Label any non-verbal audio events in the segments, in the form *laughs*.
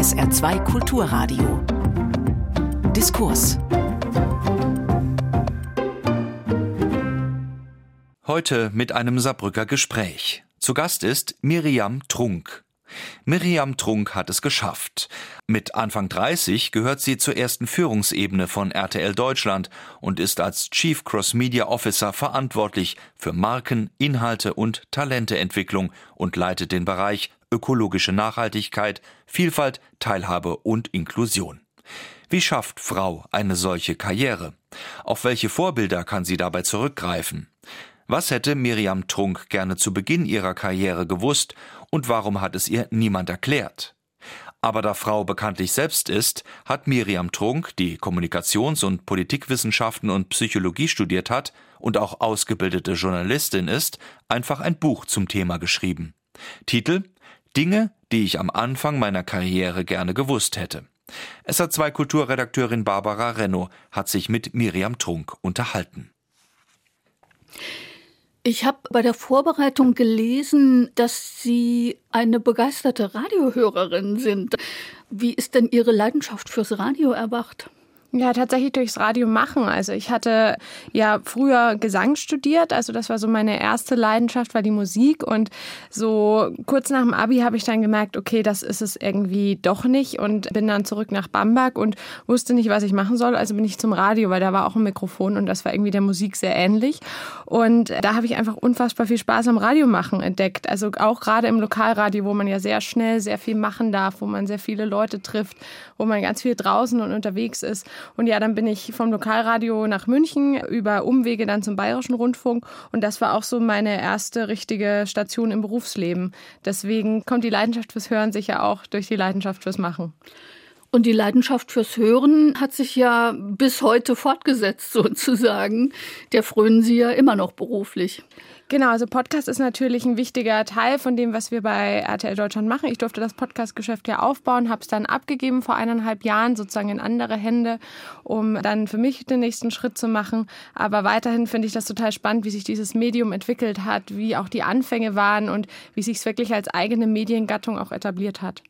SR2 Kulturradio. Diskurs. Heute mit einem Saarbrücker Gespräch. Zu Gast ist Miriam Trunk. Miriam Trunk hat es geschafft. Mit Anfang 30 gehört sie zur ersten Führungsebene von RTL Deutschland und ist als Chief Cross Media Officer verantwortlich für Marken, Inhalte und Talenteentwicklung und leitet den Bereich ökologische Nachhaltigkeit, Vielfalt, Teilhabe und Inklusion. Wie schafft Frau eine solche Karriere? Auf welche Vorbilder kann sie dabei zurückgreifen? Was hätte Miriam Trunk gerne zu Beginn ihrer Karriere gewusst und warum hat es ihr niemand erklärt? Aber da Frau bekanntlich selbst ist, hat Miriam Trunk, die Kommunikations- und Politikwissenschaften und Psychologie studiert hat und auch ausgebildete Journalistin ist, einfach ein Buch zum Thema geschrieben. Titel Dinge, die ich am Anfang meiner Karriere gerne gewusst hätte. SA2 Kulturredakteurin Barbara Renno hat sich mit Miriam Trunk unterhalten. Ich habe bei der Vorbereitung gelesen, dass Sie eine begeisterte Radiohörerin sind. Wie ist denn Ihre Leidenschaft fürs Radio erwacht? Ja, tatsächlich durchs Radio machen. Also ich hatte ja früher Gesang studiert, also das war so meine erste Leidenschaft, war die Musik. Und so kurz nach dem Abi habe ich dann gemerkt, okay, das ist es irgendwie doch nicht und bin dann zurück nach Bamberg und wusste nicht, was ich machen soll. Also bin ich zum Radio, weil da war auch ein Mikrofon und das war irgendwie der Musik sehr ähnlich. Und da habe ich einfach unfassbar viel Spaß am Radio machen entdeckt. Also auch gerade im Lokalradio, wo man ja sehr schnell sehr viel machen darf, wo man sehr viele Leute trifft, wo man ganz viel draußen und unterwegs ist. Und ja, dann bin ich vom Lokalradio nach München über Umwege dann zum Bayerischen Rundfunk. Und das war auch so meine erste richtige Station im Berufsleben. Deswegen kommt die Leidenschaft fürs Hören sicher auch durch die Leidenschaft fürs Machen. Und die Leidenschaft fürs Hören hat sich ja bis heute fortgesetzt, *laughs* sozusagen. Der frönen Sie ja immer noch beruflich. Genau, also Podcast ist natürlich ein wichtiger Teil von dem, was wir bei RTL Deutschland machen. Ich durfte das Podcast-Geschäft ja aufbauen, habe es dann abgegeben vor eineinhalb Jahren sozusagen in andere Hände, um dann für mich den nächsten Schritt zu machen. Aber weiterhin finde ich das total spannend, wie sich dieses Medium entwickelt hat, wie auch die Anfänge waren und wie sich es wirklich als eigene Mediengattung auch etabliert hat.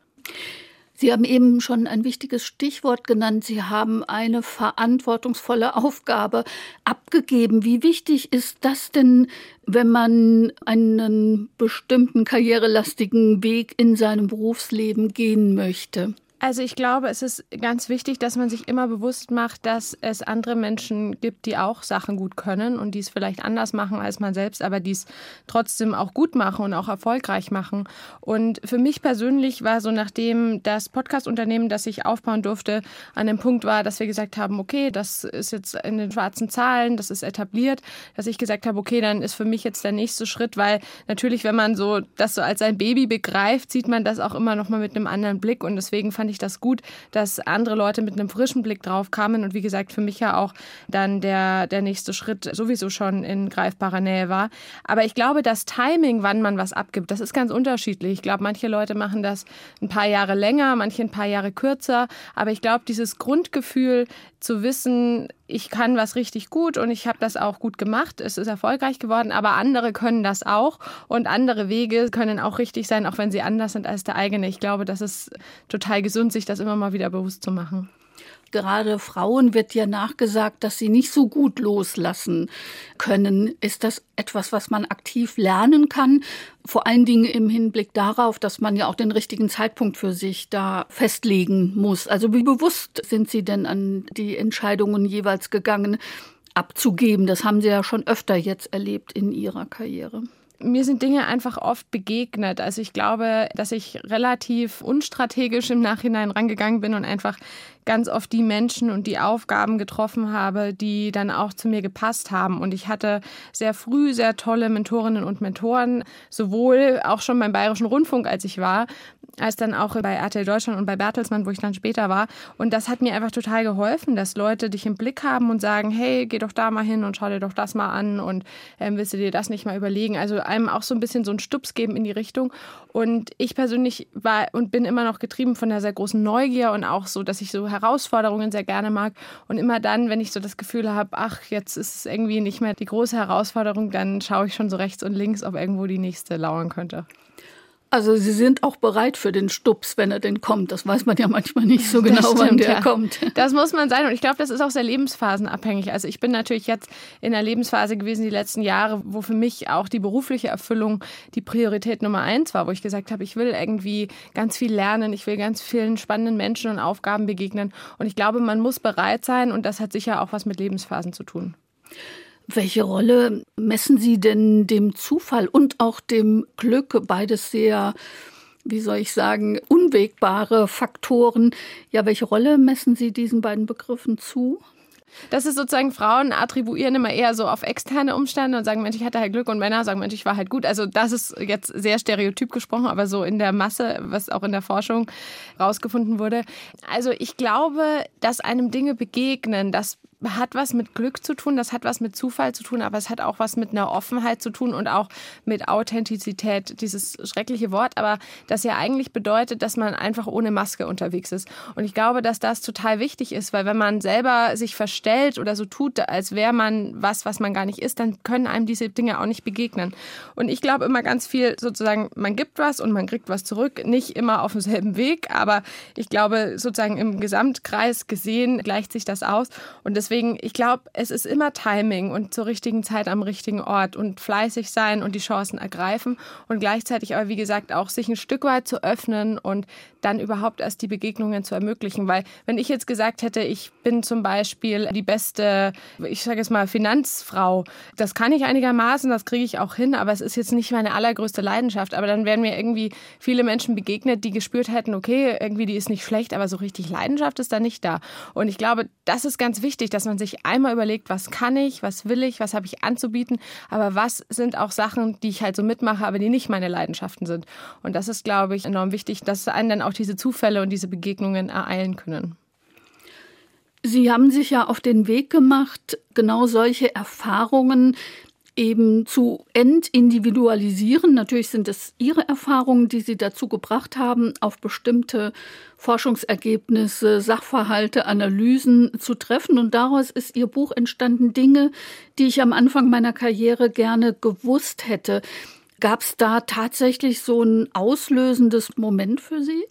Sie haben eben schon ein wichtiges Stichwort genannt. Sie haben eine verantwortungsvolle Aufgabe abgegeben. Wie wichtig ist das denn, wenn man einen bestimmten karrierelastigen Weg in seinem Berufsleben gehen möchte? Also ich glaube, es ist ganz wichtig, dass man sich immer bewusst macht, dass es andere Menschen gibt, die auch Sachen gut können und die es vielleicht anders machen als man selbst, aber die es trotzdem auch gut machen und auch erfolgreich machen. Und für mich persönlich war so, nachdem das Podcast-Unternehmen, das ich aufbauen durfte, an dem Punkt war, dass wir gesagt haben, okay, das ist jetzt in den schwarzen Zahlen, das ist etabliert, dass ich gesagt habe, okay, dann ist für mich jetzt der nächste Schritt, weil natürlich, wenn man so das so als sein Baby begreift, sieht man das auch immer noch mal mit einem anderen Blick und deswegen fand ich das gut, dass andere Leute mit einem frischen Blick drauf kamen und wie gesagt, für mich ja auch dann der, der nächste Schritt sowieso schon in greifbarer Nähe war. Aber ich glaube, das Timing, wann man was abgibt, das ist ganz unterschiedlich. Ich glaube, manche Leute machen das ein paar Jahre länger, manche ein paar Jahre kürzer. Aber ich glaube, dieses Grundgefühl zu wissen, ich kann was richtig gut und ich habe das auch gut gemacht, es ist erfolgreich geworden, aber andere können das auch und andere Wege können auch richtig sein, auch wenn sie anders sind als der eigene. Ich glaube, das ist total gesund, sich das immer mal wieder bewusst zu machen gerade Frauen wird ja nachgesagt, dass sie nicht so gut loslassen können. Ist das etwas, was man aktiv lernen kann? Vor allen Dingen im Hinblick darauf, dass man ja auch den richtigen Zeitpunkt für sich da festlegen muss. Also wie bewusst sind Sie denn an die Entscheidungen jeweils gegangen, abzugeben? Das haben Sie ja schon öfter jetzt erlebt in Ihrer Karriere mir sind Dinge einfach oft begegnet. Also ich glaube, dass ich relativ unstrategisch im Nachhinein rangegangen bin und einfach ganz oft die Menschen und die Aufgaben getroffen habe, die dann auch zu mir gepasst haben. Und ich hatte sehr früh sehr tolle Mentorinnen und Mentoren, sowohl auch schon beim Bayerischen Rundfunk, als ich war, als dann auch bei RTL Deutschland und bei Bertelsmann, wo ich dann später war. Und das hat mir einfach total geholfen, dass Leute dich im Blick haben und sagen, hey, geh doch da mal hin und schau dir doch das mal an und ähm, willst du dir das nicht mal überlegen? Also einem auch so ein bisschen so einen Stups geben in die Richtung. Und ich persönlich war und bin immer noch getrieben von einer sehr großen Neugier und auch so, dass ich so Herausforderungen sehr gerne mag. Und immer dann, wenn ich so das Gefühl habe, ach, jetzt ist es irgendwie nicht mehr die große Herausforderung, dann schaue ich schon so rechts und links, ob irgendwo die nächste lauern könnte. Also Sie sind auch bereit für den Stups, wenn er denn kommt. Das weiß man ja manchmal nicht so genau, stimmt, wann der ja. kommt. Das muss man sein. Und ich glaube, das ist auch sehr lebensphasenabhängig. Also ich bin natürlich jetzt in der Lebensphase gewesen die letzten Jahre, wo für mich auch die berufliche Erfüllung die Priorität Nummer eins war, wo ich gesagt habe, ich will irgendwie ganz viel lernen, ich will ganz vielen spannenden Menschen und Aufgaben begegnen. Und ich glaube, man muss bereit sein und das hat sicher auch was mit Lebensphasen zu tun. Welche Rolle messen Sie denn dem Zufall und auch dem Glück, beides sehr, wie soll ich sagen, unwegbare Faktoren? Ja, welche Rolle messen Sie diesen beiden Begriffen zu? Das ist sozusagen, Frauen attribuieren immer eher so auf externe Umstände und sagen, Mensch, ich hatte halt Glück und Männer sagen, Mensch, ich war halt gut. Also das ist jetzt sehr stereotyp gesprochen, aber so in der Masse, was auch in der Forschung rausgefunden wurde. Also ich glaube, dass einem Dinge begegnen, das hat was mit Glück zu tun, das hat was mit Zufall zu tun, aber es hat auch was mit einer Offenheit zu tun und auch mit Authentizität, dieses schreckliche Wort, aber das ja eigentlich bedeutet, dass man einfach ohne Maske unterwegs ist. Und ich glaube, dass das total wichtig ist, weil wenn man selber sich verstellt oder so tut, als wäre man was, was man gar nicht ist, dann können einem diese Dinge auch nicht begegnen. Und ich glaube immer ganz viel sozusagen, man gibt was und man kriegt was zurück, nicht immer auf demselben Weg, aber ich glaube sozusagen im Gesamtkreis gesehen gleicht sich das aus und das deswegen, ich glaube, es ist immer Timing und zur richtigen Zeit am richtigen Ort und fleißig sein und die Chancen ergreifen und gleichzeitig aber, wie gesagt, auch sich ein Stück weit zu öffnen und dann überhaupt erst die Begegnungen zu ermöglichen. Weil wenn ich jetzt gesagt hätte, ich bin zum Beispiel die beste, ich sage jetzt mal, Finanzfrau, das kann ich einigermaßen, das kriege ich auch hin, aber es ist jetzt nicht meine allergrößte Leidenschaft. Aber dann wären mir irgendwie viele Menschen begegnet, die gespürt hätten, okay, irgendwie die ist nicht schlecht, aber so richtig Leidenschaft ist da nicht da. Und ich glaube, das ist ganz wichtig, dass man sich einmal überlegt, was kann ich, was will ich, was habe ich anzubieten, aber was sind auch Sachen, die ich halt so mitmache, aber die nicht meine Leidenschaften sind. Und das ist, glaube ich, enorm wichtig, dass einen dann auch diese Zufälle und diese Begegnungen ereilen können. Sie haben sich ja auf den Weg gemacht, genau solche Erfahrungen eben zu entindividualisieren. Natürlich sind es Ihre Erfahrungen, die Sie dazu gebracht haben, auf bestimmte Forschungsergebnisse, Sachverhalte, Analysen zu treffen. Und daraus ist Ihr Buch entstanden, Dinge, die ich am Anfang meiner Karriere gerne gewusst hätte. Gab es da tatsächlich so ein auslösendes Moment für Sie?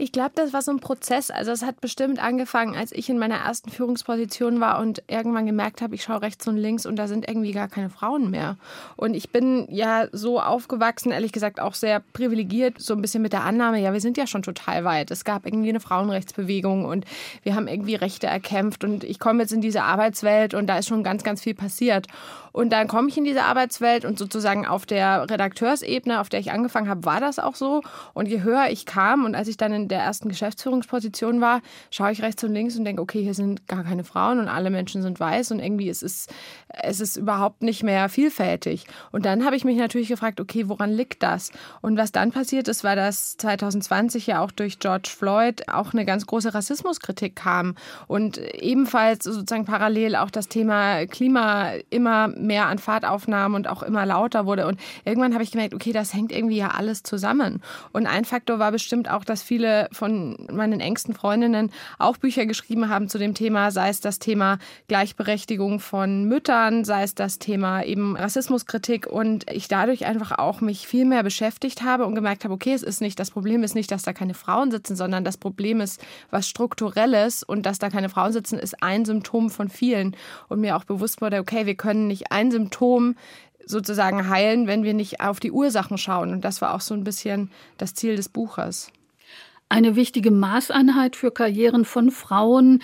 Ich glaube, das war so ein Prozess. Also es hat bestimmt angefangen, als ich in meiner ersten Führungsposition war und irgendwann gemerkt habe, ich schaue rechts und links und da sind irgendwie gar keine Frauen mehr. Und ich bin ja so aufgewachsen, ehrlich gesagt auch sehr privilegiert, so ein bisschen mit der Annahme, ja, wir sind ja schon total weit. Es gab irgendwie eine Frauenrechtsbewegung und wir haben irgendwie Rechte erkämpft und ich komme jetzt in diese Arbeitswelt und da ist schon ganz, ganz viel passiert. Und dann komme ich in diese Arbeitswelt und sozusagen auf der Redakteursebene, auf der ich angefangen habe, war das auch so. Und je höher ich kam und als ich dann in der ersten Geschäftsführungsposition war, schaue ich rechts und links und denke, okay, hier sind gar keine Frauen und alle Menschen sind weiß und irgendwie ist es, es ist überhaupt nicht mehr vielfältig. Und dann habe ich mich natürlich gefragt, okay, woran liegt das? Und was dann passiert ist, war, dass 2020 ja auch durch George Floyd auch eine ganz große Rassismuskritik kam und ebenfalls sozusagen parallel auch das Thema Klima immer mehr an Fahrt aufnahm und auch immer lauter wurde. Und irgendwann habe ich gemerkt, okay, das hängt irgendwie ja alles zusammen. Und ein Faktor war bestimmt auch, dass viele von meinen engsten Freundinnen auch Bücher geschrieben haben zu dem Thema, sei es das Thema Gleichberechtigung von Müttern, sei es das Thema eben Rassismuskritik und ich dadurch einfach auch mich viel mehr beschäftigt habe und gemerkt habe, okay, es ist nicht, das Problem ist nicht, dass da keine Frauen sitzen, sondern das Problem ist was Strukturelles und dass da keine Frauen sitzen, ist ein Symptom von vielen. Und mir auch bewusst wurde, okay, wir können nicht ein Symptom sozusagen heilen, wenn wir nicht auf die Ursachen schauen. Und das war auch so ein bisschen das Ziel des Buches. Eine wichtige Maßeinheit für Karrieren von Frauen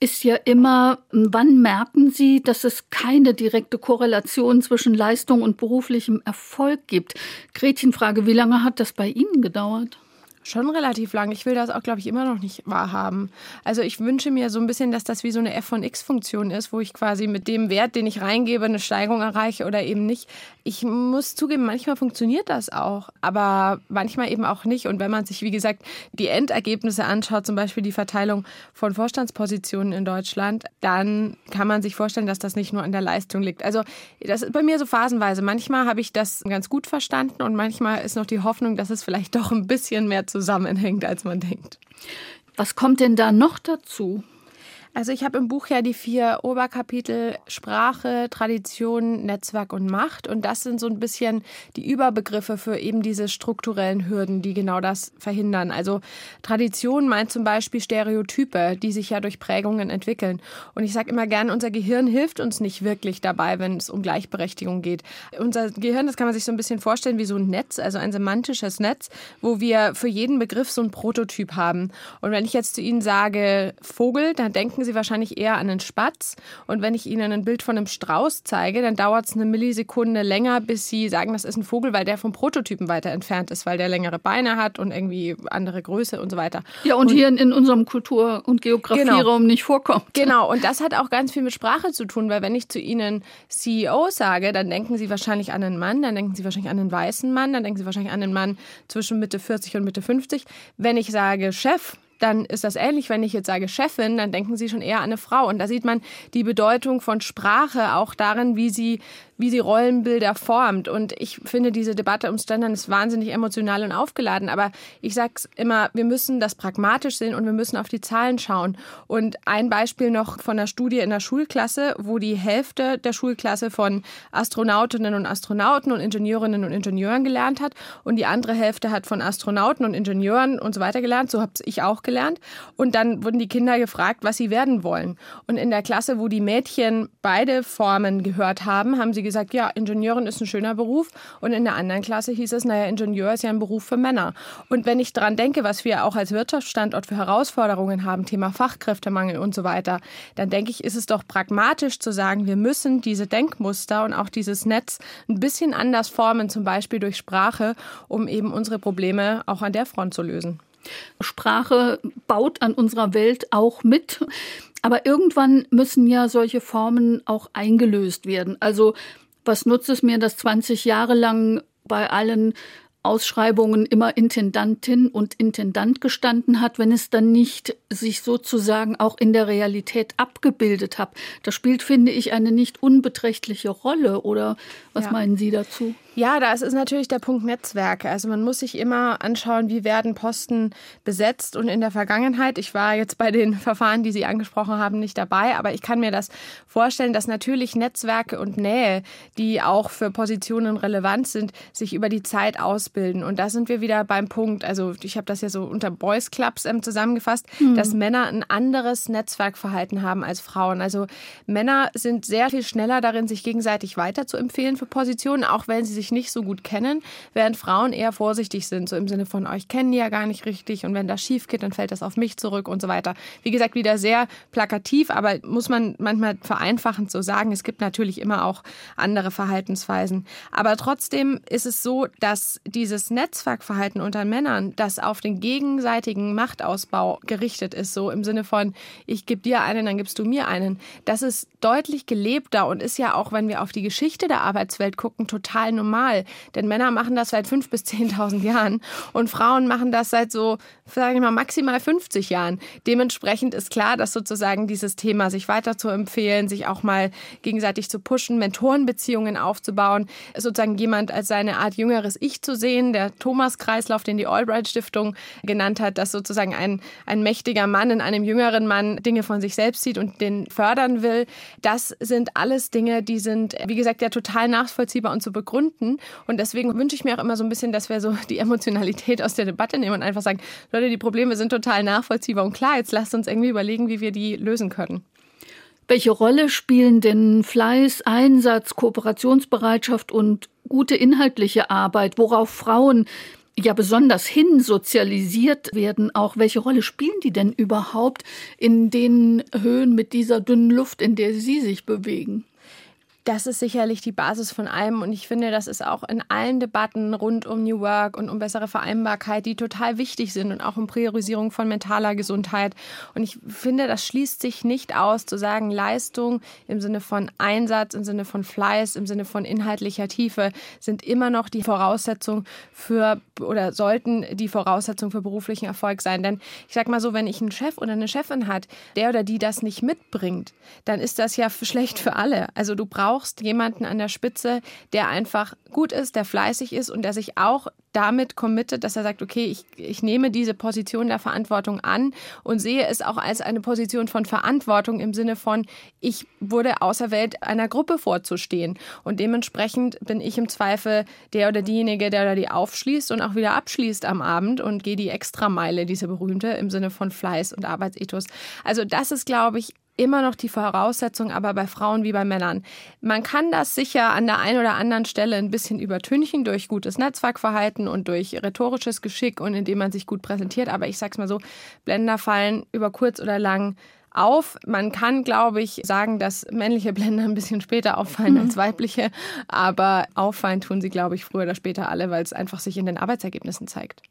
ist ja immer, wann merken Sie, dass es keine direkte Korrelation zwischen Leistung und beruflichem Erfolg gibt? Gretchenfrage, wie lange hat das bei Ihnen gedauert? Schon relativ lang. Ich will das auch, glaube ich, immer noch nicht wahrhaben. Also ich wünsche mir so ein bisschen, dass das wie so eine F von X-Funktion ist, wo ich quasi mit dem Wert, den ich reingebe, eine Steigerung erreiche oder eben nicht. Ich muss zugeben, manchmal funktioniert das auch, aber manchmal eben auch nicht. Und wenn man sich, wie gesagt, die Endergebnisse anschaut, zum Beispiel die Verteilung von Vorstandspositionen in Deutschland, dann kann man sich vorstellen, dass das nicht nur an der Leistung liegt. Also das ist bei mir so phasenweise. Manchmal habe ich das ganz gut verstanden und manchmal ist noch die Hoffnung, dass es vielleicht doch ein bisschen mehr zu zusammenhängt, als man denkt. Was kommt denn da noch dazu? Also ich habe im Buch ja die vier Oberkapitel Sprache, Tradition, Netzwerk und Macht. Und das sind so ein bisschen die Überbegriffe für eben diese strukturellen Hürden, die genau das verhindern. Also Tradition meint zum Beispiel Stereotype, die sich ja durch Prägungen entwickeln. Und ich sage immer gern, unser Gehirn hilft uns nicht wirklich dabei, wenn es um Gleichberechtigung geht. Unser Gehirn, das kann man sich so ein bisschen vorstellen wie so ein Netz, also ein semantisches Netz, wo wir für jeden Begriff so ein Prototyp haben. Und wenn ich jetzt zu Ihnen sage Vogel, dann denken Sie wahrscheinlich eher an einen Spatz. Und wenn ich Ihnen ein Bild von einem Strauß zeige, dann dauert es eine Millisekunde länger, bis Sie sagen, das ist ein Vogel, weil der vom Prototypen weiter entfernt ist, weil der längere Beine hat und irgendwie andere Größe und so weiter. Ja, und, und hier in unserem Kultur- und Geografieraum genau. nicht vorkommt. Genau, und das hat auch ganz viel mit Sprache zu tun, weil wenn ich zu Ihnen CEO sage, dann denken Sie wahrscheinlich an einen Mann, dann denken Sie wahrscheinlich an einen weißen Mann, dann denken Sie wahrscheinlich an einen Mann zwischen Mitte 40 und Mitte 50. Wenn ich sage Chef, dann ist das ähnlich, wenn ich jetzt sage Chefin, dann denken Sie schon eher an eine Frau. Und da sieht man die Bedeutung von Sprache auch darin, wie sie wie sie Rollenbilder formt. Und ich finde, diese Debatte ums Gendern ist wahnsinnig emotional und aufgeladen. Aber ich sage es immer, wir müssen das pragmatisch sehen und wir müssen auf die Zahlen schauen. Und ein Beispiel noch von einer Studie in der Schulklasse, wo die Hälfte der Schulklasse von Astronautinnen und Astronauten und Ingenieurinnen und Ingenieuren gelernt hat und die andere Hälfte hat von Astronauten und Ingenieuren und so weiter gelernt. So habe ich auch gelernt. Und dann wurden die Kinder gefragt, was sie werden wollen. Und in der Klasse, wo die Mädchen beide Formen gehört haben, haben sie gesagt, ja, Ingenieurin ist ein schöner Beruf. Und in der anderen Klasse hieß es, naja, Ingenieur ist ja ein Beruf für Männer. Und wenn ich daran denke, was wir auch als Wirtschaftsstandort für Herausforderungen haben, Thema Fachkräftemangel und so weiter, dann denke ich, ist es doch pragmatisch zu sagen, wir müssen diese Denkmuster und auch dieses Netz ein bisschen anders formen, zum Beispiel durch Sprache, um eben unsere Probleme auch an der Front zu lösen. Sprache baut an unserer Welt auch mit. Aber irgendwann müssen ja solche Formen auch eingelöst werden. Also was nutzt es mir, dass 20 Jahre lang bei allen Ausschreibungen immer Intendantin und Intendant gestanden hat, wenn es dann nicht sich sozusagen auch in der Realität abgebildet hat. Das spielt, finde ich, eine nicht unbeträchtliche Rolle. Oder was ja. meinen Sie dazu? Ja, da ist natürlich der Punkt Netzwerke. Also man muss sich immer anschauen, wie werden Posten besetzt. Und in der Vergangenheit, ich war jetzt bei den *laughs* Verfahren, die Sie angesprochen haben, nicht dabei, aber ich kann mir das vorstellen, dass natürlich Netzwerke und Nähe, die auch für Positionen relevant sind, sich über die Zeit ausbilden. Und da sind wir wieder beim Punkt, also ich habe das ja so unter Boys Clubs ähm, zusammengefasst, mhm. dass Männer ein anderes Netzwerkverhalten haben als Frauen. Also Männer sind sehr viel schneller darin, sich gegenseitig weiterzuempfehlen für Positionen, auch wenn sie sich sich nicht so gut kennen, während Frauen eher vorsichtig sind, so im Sinne von, euch kennen die ja gar nicht richtig und wenn das schief geht, dann fällt das auf mich zurück und so weiter. Wie gesagt, wieder sehr plakativ, aber muss man manchmal vereinfachend so sagen, es gibt natürlich immer auch andere Verhaltensweisen. Aber trotzdem ist es so, dass dieses Netzwerkverhalten unter Männern, das auf den gegenseitigen Machtausbau gerichtet ist, so im Sinne von, ich gebe dir einen, dann gibst du mir einen, das ist deutlich gelebter und ist ja auch, wenn wir auf die Geschichte der Arbeitswelt gucken, total normal normal. Denn Männer machen das seit 5.000 bis 10.000 Jahren und Frauen machen das seit so, sage ich mal, maximal 50 Jahren. Dementsprechend ist klar, dass sozusagen dieses Thema, sich weiter zu empfehlen, sich auch mal gegenseitig zu pushen, Mentorenbeziehungen aufzubauen, sozusagen jemand als seine Art jüngeres Ich zu sehen, der Thomas-Kreislauf, den die Albright Stiftung genannt hat, dass sozusagen ein, ein mächtiger Mann in einem jüngeren Mann Dinge von sich selbst sieht und den fördern will. Das sind alles Dinge, die sind, wie gesagt, ja total nachvollziehbar und zu begründen finden. Und deswegen wünsche ich mir auch immer so ein bisschen, dass wir so *laughs* die Emotionalität aus der Debatte nehmen und einfach sagen, Leute, die Probleme sind total nachvollziehbar und klar, jetzt lasst uns irgendwie überlegen, wie wir die lösen können. Welche Rolle spielen denn Fleiß, Einsatz, Kooperationsbereitschaft und gute inhaltliche Arbeit, worauf Frauen ja besonders hin sozialisiert werden, auch welche Rolle spielen die denn überhaupt in den Höhen mit dieser dünnen Luft, in der sie sich bewegen? Das ist sicherlich die Basis von allem. Und ich finde, das ist auch in allen Debatten rund um New Work und um bessere Vereinbarkeit, die total wichtig sind und auch um Priorisierung von mentaler Gesundheit. Und ich finde, das schließt sich nicht aus, zu sagen, Leistung im Sinne von Einsatz, im Sinne von Fleiß, im Sinne von inhaltlicher Tiefe sind immer noch die Voraussetzung für oder sollten die Voraussetzung für beruflichen Erfolg sein. Denn ich sag mal so, wenn ich einen Chef oder eine Chefin hat, der oder die das nicht mitbringt, dann ist das ja *laughs* schlecht für alle. Also du brauchst brauchst jemanden an der Spitze, der einfach gut ist, der fleißig ist und der sich auch damit committet, dass er sagt, okay, ich, ich nehme diese Position der Verantwortung an und sehe es auch als eine Position von Verantwortung im Sinne von, ich wurde auserwählt, einer Gruppe vorzustehen. Und dementsprechend bin ich im Zweifel der oder diejenige, der da die aufschließt und auch wieder abschließt am Abend und gehe die Extrameile, diese berühmte, im Sinne von Fleiß und Arbeitsethos. Also das ist, glaube ich, immer noch die Voraussetzung, aber bei Frauen wie bei Männern. Man kann das sicher an der einen oder anderen Stelle ein bisschen übertünchen durch gutes Netzwerkverhalten und durch rhetorisches Geschick und indem man sich gut präsentiert. Aber ich sag's mal so, Blender fallen über kurz oder lang auf. Man kann, glaube ich, sagen, dass männliche Blender ein bisschen später auffallen mhm. als weibliche, aber auffallen tun sie, glaube ich, früher oder später alle, weil es einfach sich in den Arbeitsergebnissen zeigt.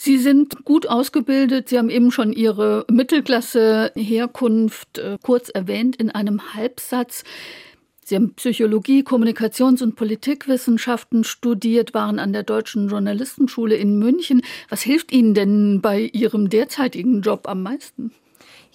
Sie sind gut ausgebildet. Sie haben eben schon Ihre Mittelklasse-Herkunft äh, kurz erwähnt in einem Halbsatz. Sie haben Psychologie, Kommunikations- und Politikwissenschaften studiert, waren an der Deutschen Journalistenschule in München. Was hilft Ihnen denn bei Ihrem derzeitigen Job am meisten?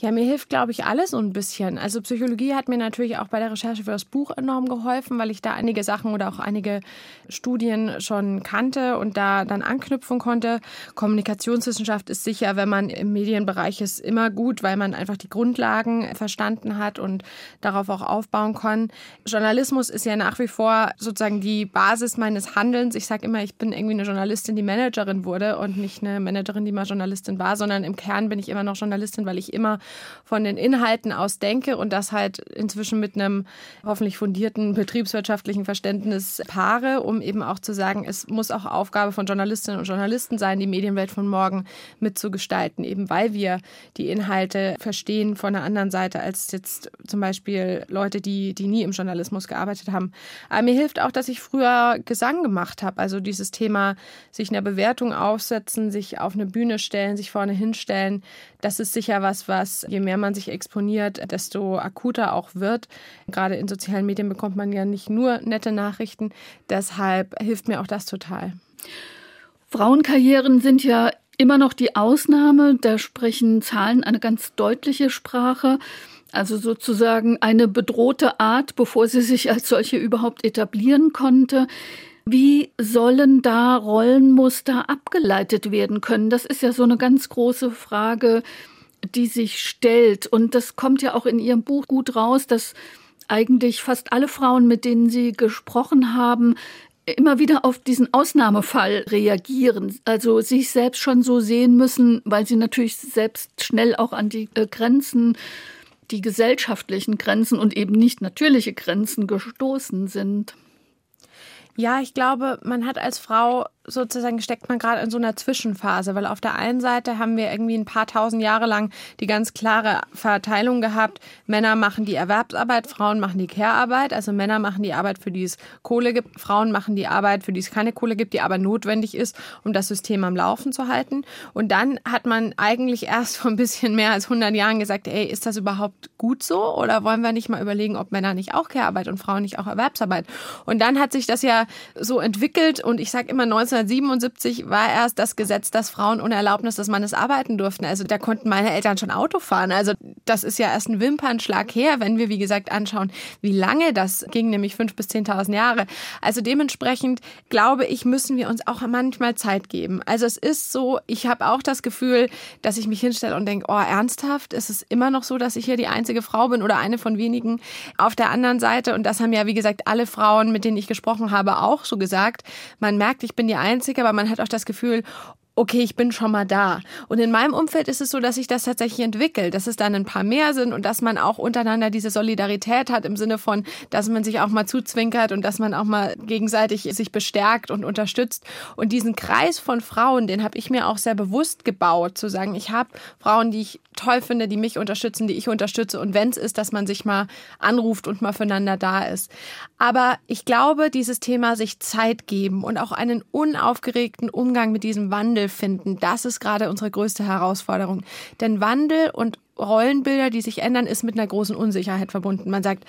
Ja, mir hilft, glaube ich, alles so ein bisschen. Also Psychologie hat mir natürlich auch bei der Recherche für das Buch enorm geholfen, weil ich da einige Sachen oder auch einige Studien schon kannte und da dann anknüpfen konnte. Kommunikationswissenschaft ist sicher, wenn man im Medienbereich ist, immer gut, weil man einfach die Grundlagen verstanden hat und darauf auch aufbauen kann. Journalismus ist ja nach wie vor sozusagen die Basis meines Handelns. Ich sage immer, ich bin irgendwie eine Journalistin, die Managerin wurde und nicht eine Managerin, die mal Journalistin war, sondern im Kern bin ich immer noch Journalistin, weil ich immer von den Inhalten aus denke und das halt inzwischen mit einem hoffentlich fundierten betriebswirtschaftlichen Verständnis paare, um eben auch zu sagen, es muss auch Aufgabe von Journalistinnen und Journalisten sein, die Medienwelt von morgen mitzugestalten, eben weil wir die Inhalte verstehen von der anderen Seite als jetzt zum Beispiel Leute, die, die nie im Journalismus gearbeitet haben. Aber mir hilft auch, dass ich früher Gesang gemacht habe, also dieses Thema sich einer Bewertung aufsetzen, sich auf eine Bühne stellen, sich vorne hinstellen, das ist sicher was, was je mehr man sich exponiert, desto akuter auch wird. Gerade in sozialen Medien bekommt man ja nicht nur nette Nachrichten. Deshalb hilft mir auch das total. Frauenkarrieren sind ja immer noch die Ausnahme. Da sprechen Zahlen eine ganz deutliche Sprache. Also sozusagen eine bedrohte Art, bevor sie sich als solche überhaupt etablieren konnte. Wie sollen da Rollenmuster abgeleitet werden können? Das ist ja so eine ganz große Frage, die sich stellt. Und das kommt ja auch in Ihrem Buch gut raus, dass eigentlich fast alle Frauen, mit denen Sie gesprochen haben, immer wieder auf diesen Ausnahmefall reagieren, also sich selbst schon so sehen müssen, weil sie natürlich selbst schnell auch an die äh, Grenzen, die gesellschaftlichen Grenzen und eben nicht natürliche Grenzen gestoßen sind. Ja, ich glaube, man hat als Frau sozusagen steckt man gerade in so einer Zwischenphase, weil auf der einen Seite haben wir irgendwie ein paar tausend Jahre lang die ganz klare Verteilung gehabt. Männer machen die Erwerbsarbeit, Frauen machen die Care-Arbeit. Also Männer machen die Arbeit, für die es Kohle gibt, Frauen machen die Arbeit, für die es keine Kohle gibt, die aber notwendig ist, um das System am Laufen zu halten. Und dann hat man eigentlich erst vor ein bisschen mehr als 100 Jahren gesagt, ey, ist das überhaupt gut so? Oder wollen wir nicht mal überlegen, ob Männer nicht auch Care-Arbeit und Frauen nicht auch Erwerbsarbeit? Und dann hat sich das ja so entwickelt und ich sage immer 19 1977 war erst das Gesetz, dass Frauen ohne Erlaubnis des Mannes arbeiten durften. Also da konnten meine Eltern schon Auto fahren. Also das ist ja erst ein Wimpernschlag her, wenn wir, wie gesagt, anschauen, wie lange das ging, nämlich fünf bis zehntausend Jahre. Also dementsprechend glaube ich, müssen wir uns auch manchmal Zeit geben. Also es ist so, ich habe auch das Gefühl, dass ich mich hinstelle und denke, oh, ernsthaft, ist es immer noch so, dass ich hier die einzige Frau bin oder eine von wenigen auf der anderen Seite. Und das haben ja, wie gesagt, alle Frauen, mit denen ich gesprochen habe, auch so gesagt. Man merkt, ich bin die Einzige, aber man hat auch das Gefühl, okay, ich bin schon mal da. Und in meinem Umfeld ist es so, dass sich das tatsächlich entwickelt, dass es dann ein paar mehr sind und dass man auch untereinander diese Solidarität hat im Sinne von, dass man sich auch mal zuzwinkert und dass man auch mal gegenseitig sich bestärkt und unterstützt. Und diesen Kreis von Frauen, den habe ich mir auch sehr bewusst gebaut, zu sagen, ich habe Frauen, die ich toll finde, die mich unterstützen, die ich unterstütze. Und wenn es ist, dass man sich mal anruft und mal füreinander da ist. Aber ich glaube, dieses Thema sich Zeit geben und auch einen unaufgeregten Umgang mit diesem Wandel finden. Das ist gerade unsere größte Herausforderung. Denn Wandel und Rollenbilder, die sich ändern, ist mit einer großen Unsicherheit verbunden. Man sagt,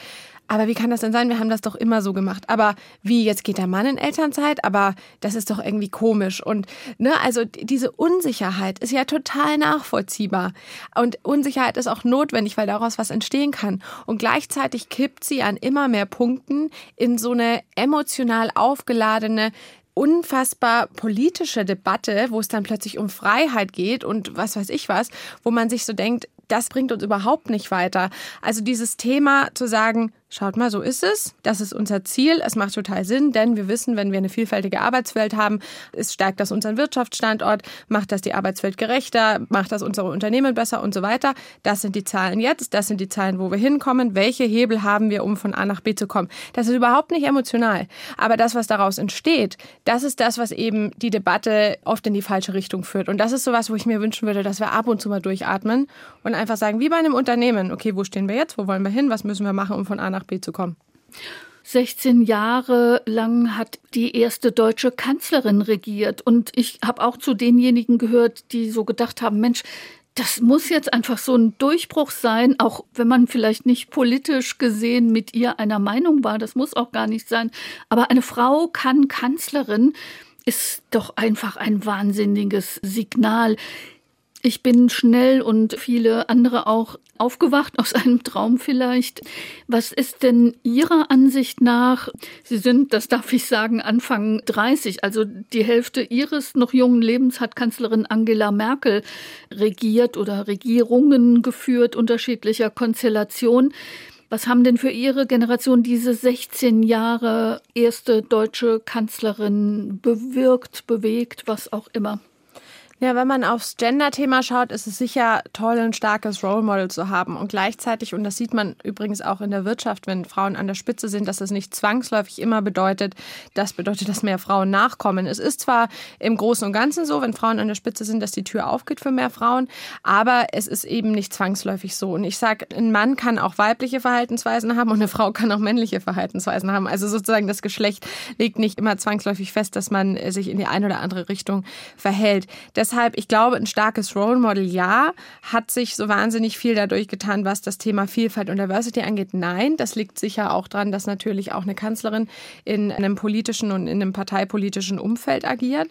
aber wie kann das denn sein? Wir haben das doch immer so gemacht. Aber wie, jetzt geht der Mann in Elternzeit? Aber das ist doch irgendwie komisch. Und, ne, also diese Unsicherheit ist ja total nachvollziehbar. Und Unsicherheit ist auch notwendig, weil daraus was entstehen kann. Und gleichzeitig kippt sie an immer mehr Punkten in so eine emotional aufgeladene, unfassbar politische Debatte, wo es dann plötzlich um Freiheit geht und was weiß ich was, wo man sich so denkt, das bringt uns überhaupt nicht weiter. Also dieses Thema zu sagen, Schaut mal, so ist es. Das ist unser Ziel. Es macht total Sinn, denn wir wissen, wenn wir eine vielfältige Arbeitswelt haben, es stärkt das unseren Wirtschaftsstandort, macht das die Arbeitswelt gerechter, macht das unsere Unternehmen besser und so weiter. Das sind die Zahlen jetzt, das sind die Zahlen, wo wir hinkommen. Welche Hebel haben wir, um von A nach B zu kommen? Das ist überhaupt nicht emotional. Aber das, was daraus entsteht, das ist das, was eben die Debatte oft in die falsche Richtung führt. Und das ist sowas, wo ich mir wünschen würde, dass wir ab und zu mal durchatmen und einfach sagen, wie bei einem Unternehmen, okay, wo stehen wir jetzt? Wo wollen wir hin? Was müssen wir machen, um von A nach nach B zu kommen? 16 Jahre lang hat die erste deutsche Kanzlerin regiert. Und ich habe auch zu denjenigen gehört, die so gedacht haben, Mensch, das muss jetzt einfach so ein Durchbruch sein, auch wenn man vielleicht nicht politisch gesehen mit ihr einer Meinung war. Das muss auch gar nicht sein. Aber eine Frau kann Kanzlerin ist doch einfach ein wahnsinniges Signal. Ich bin schnell und viele andere auch aufgewacht aus einem Traum vielleicht. Was ist denn Ihrer Ansicht nach, Sie sind, das darf ich sagen, Anfang 30, also die Hälfte Ihres noch jungen Lebens hat Kanzlerin Angela Merkel regiert oder Regierungen geführt, unterschiedlicher Konstellation. Was haben denn für Ihre Generation diese 16 Jahre erste deutsche Kanzlerin bewirkt, bewegt, was auch immer? Ja, wenn man aufs Gender-Thema schaut, ist es sicher toll, ein starkes Role Model zu haben. Und gleichzeitig, und das sieht man übrigens auch in der Wirtschaft, wenn Frauen an der Spitze sind, dass es nicht zwangsläufig immer bedeutet, das bedeutet, dass mehr Frauen nachkommen. Es ist zwar im Großen und Ganzen so, wenn Frauen an der Spitze sind, dass die Tür aufgeht für mehr Frauen, aber es ist eben nicht zwangsläufig so. Und ich sage, ein Mann kann auch weibliche Verhaltensweisen haben und eine Frau kann auch männliche Verhaltensweisen haben. Also sozusagen das Geschlecht legt nicht immer zwangsläufig fest, dass man sich in die eine oder andere Richtung verhält. Das deshalb, ich glaube, ein starkes Role Model ja, hat sich so wahnsinnig viel dadurch getan, was das Thema Vielfalt und Diversity angeht. Nein, das liegt sicher auch daran, dass natürlich auch eine Kanzlerin in einem politischen und in einem parteipolitischen Umfeld agiert.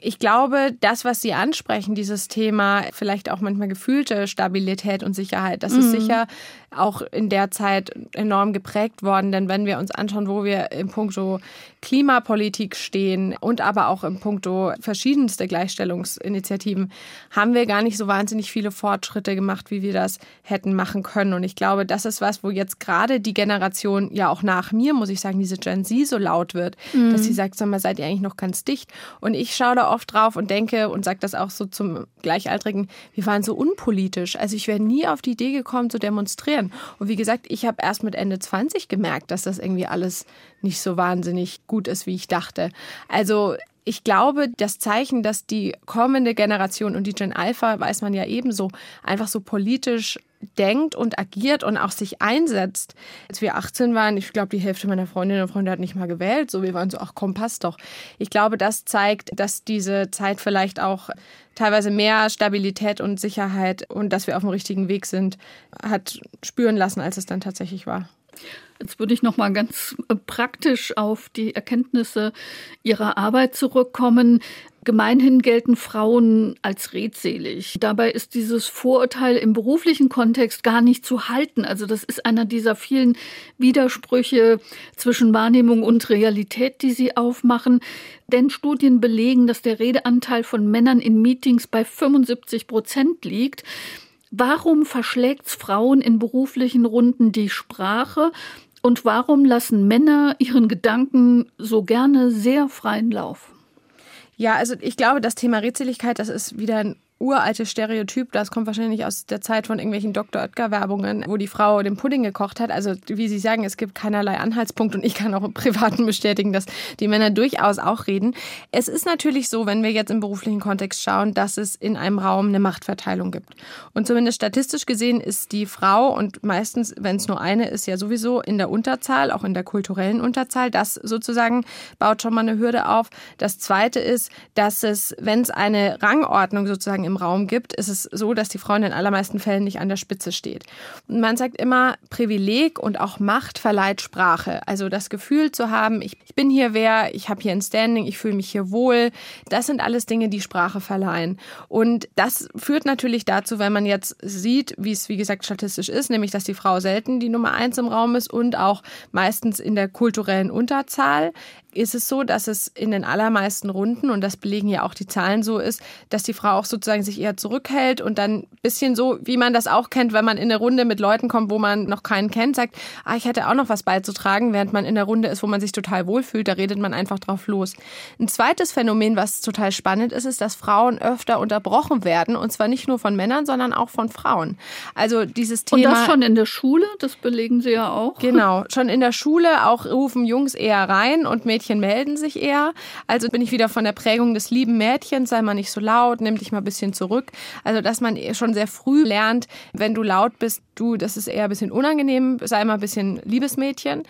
Ich glaube, das, was Sie ansprechen, dieses Thema, vielleicht auch manchmal gefühlte Stabilität und Sicherheit, das mhm. ist sicher auch in der Zeit enorm geprägt worden. Denn wenn wir uns anschauen, wo wir im Punkto Klimapolitik stehen und aber auch im Punkto verschiedenste Gleichstellungsinitiativen, haben wir gar nicht so wahnsinnig viele Fortschritte gemacht, wie wir das hätten machen können. Und ich glaube, das ist was, wo jetzt gerade die Generation, ja auch nach mir, muss ich sagen, diese Gen Z so laut wird, mhm. dass sie sagt, sag mal, seid ihr eigentlich noch ganz dicht? Und ich schaue da oft drauf und denke und sage das auch so zum Gleichaltrigen, wir waren so unpolitisch. Also ich wäre nie auf die Idee gekommen zu demonstrieren passieren. Und wie gesagt, ich habe erst mit Ende 20 gemerkt, dass das irgendwie alles nicht so wahnsinnig gut ist, wie ich dachte. Also ich glaube, das Zeichen, dass die kommende Generation und die Gen Alpha, weiß man ja ebenso, einfach so politisch denkt und agiert und auch sich einsetzt. Als wir 18 waren, ich glaube, die Hälfte meiner Freundinnen und Freunde hat nicht mal gewählt. So, wir waren so, ach komm, passt doch. Ich glaube, das zeigt, dass diese Zeit vielleicht auch teilweise mehr Stabilität und Sicherheit und dass wir auf dem richtigen Weg sind, hat spüren lassen, als es dann tatsächlich war. Jetzt würde ich noch mal ganz äh, praktisch auf die Erkenntnisse Ihrer Arbeit zurückkommen. Gemeinhin gelten Frauen als redselig. Dabei ist dieses Vorurteil im beruflichen Kontext gar nicht zu halten. Also das ist einer dieser vielen Widersprüche zwischen Wahrnehmung und Realität, die sie aufmachen. Denn Studien belegen, dass der Redeanteil von Männern in Meetings bei 75 Prozent liegt. Warum verschlägt Frauen in beruflichen Runden die Sprache? Und warum lassen Männer ihren Gedanken so gerne sehr freien Lauf? Ja, also ich glaube, das Thema Rätseligkeit, das ist wieder ein uraltes Stereotyp. Das kommt wahrscheinlich aus der Zeit von irgendwelchen Dr. Oetker-Werbungen, wo die Frau den Pudding gekocht hat. Also wie Sie sagen, es gibt keinerlei Anhaltspunkt und ich kann auch im Privaten *laughs* bestätigen, dass die Männer durchaus auch reden. Es ist natürlich so, wenn wir jetzt im beruflichen Kontext schauen, dass es in einem Raum eine Machtverteilung gibt. Und zumindest statistisch gesehen ist die Frau und meistens, wenn es nur eine ist, ja sowieso in der Unterzahl, auch in der kulturellen Unterzahl. Das sozusagen baut schon mal eine Hürde auf. Das Zweite ist, dass es, wenn es eine Rangordnung sozusagen sozusagen im Raum gibt, ist es so, dass die Frau in den allermeisten Fällen nicht an der Spitze steht. Und man sagt immer, Privileg und auch Macht verleiht Sprache. Also das Gefühl zu haben, ich, ich bin hier wer, ich habe hier ein Standing, ich fühle mich hier wohl. Das sind alles Dinge, die Sprache verleihen. Und das führt natürlich dazu, wenn man jetzt sieht, wie es wie gesagt statistisch ist, nämlich dass die Frau selten die Nummer eins im Raum ist und auch meistens in der kulturellen Unterzahl, ist es so, dass es in den allermeisten Runden, und das belegen ja auch die Zahlen so ist, dass die Frau auch sozusagen sich eher zurückhält und dann ein bisschen so, wie man das auch kennt, wenn man in eine Runde mit Leuten kommt, wo man noch keinen kennt, sagt, ah, ich hätte auch noch was beizutragen, während man in der Runde ist, wo man sich total wohlfühlt, da redet man einfach drauf los. Ein zweites Phänomen, was total spannend ist, ist, dass Frauen öfter unterbrochen werden und zwar nicht nur von Männern, sondern auch von Frauen. Also dieses Thema. Und das schon in der Schule, das belegen Sie ja auch. Genau, schon in der Schule auch rufen Jungs eher rein und Mädchen Mädchen melden sich eher. Also bin ich wieder von der Prägung des lieben Mädchens, sei mal nicht so laut, nimm dich mal ein bisschen zurück. Also dass man schon sehr früh lernt, wenn du laut bist, du, das ist eher ein bisschen unangenehm, sei mal ein bisschen Liebesmädchen.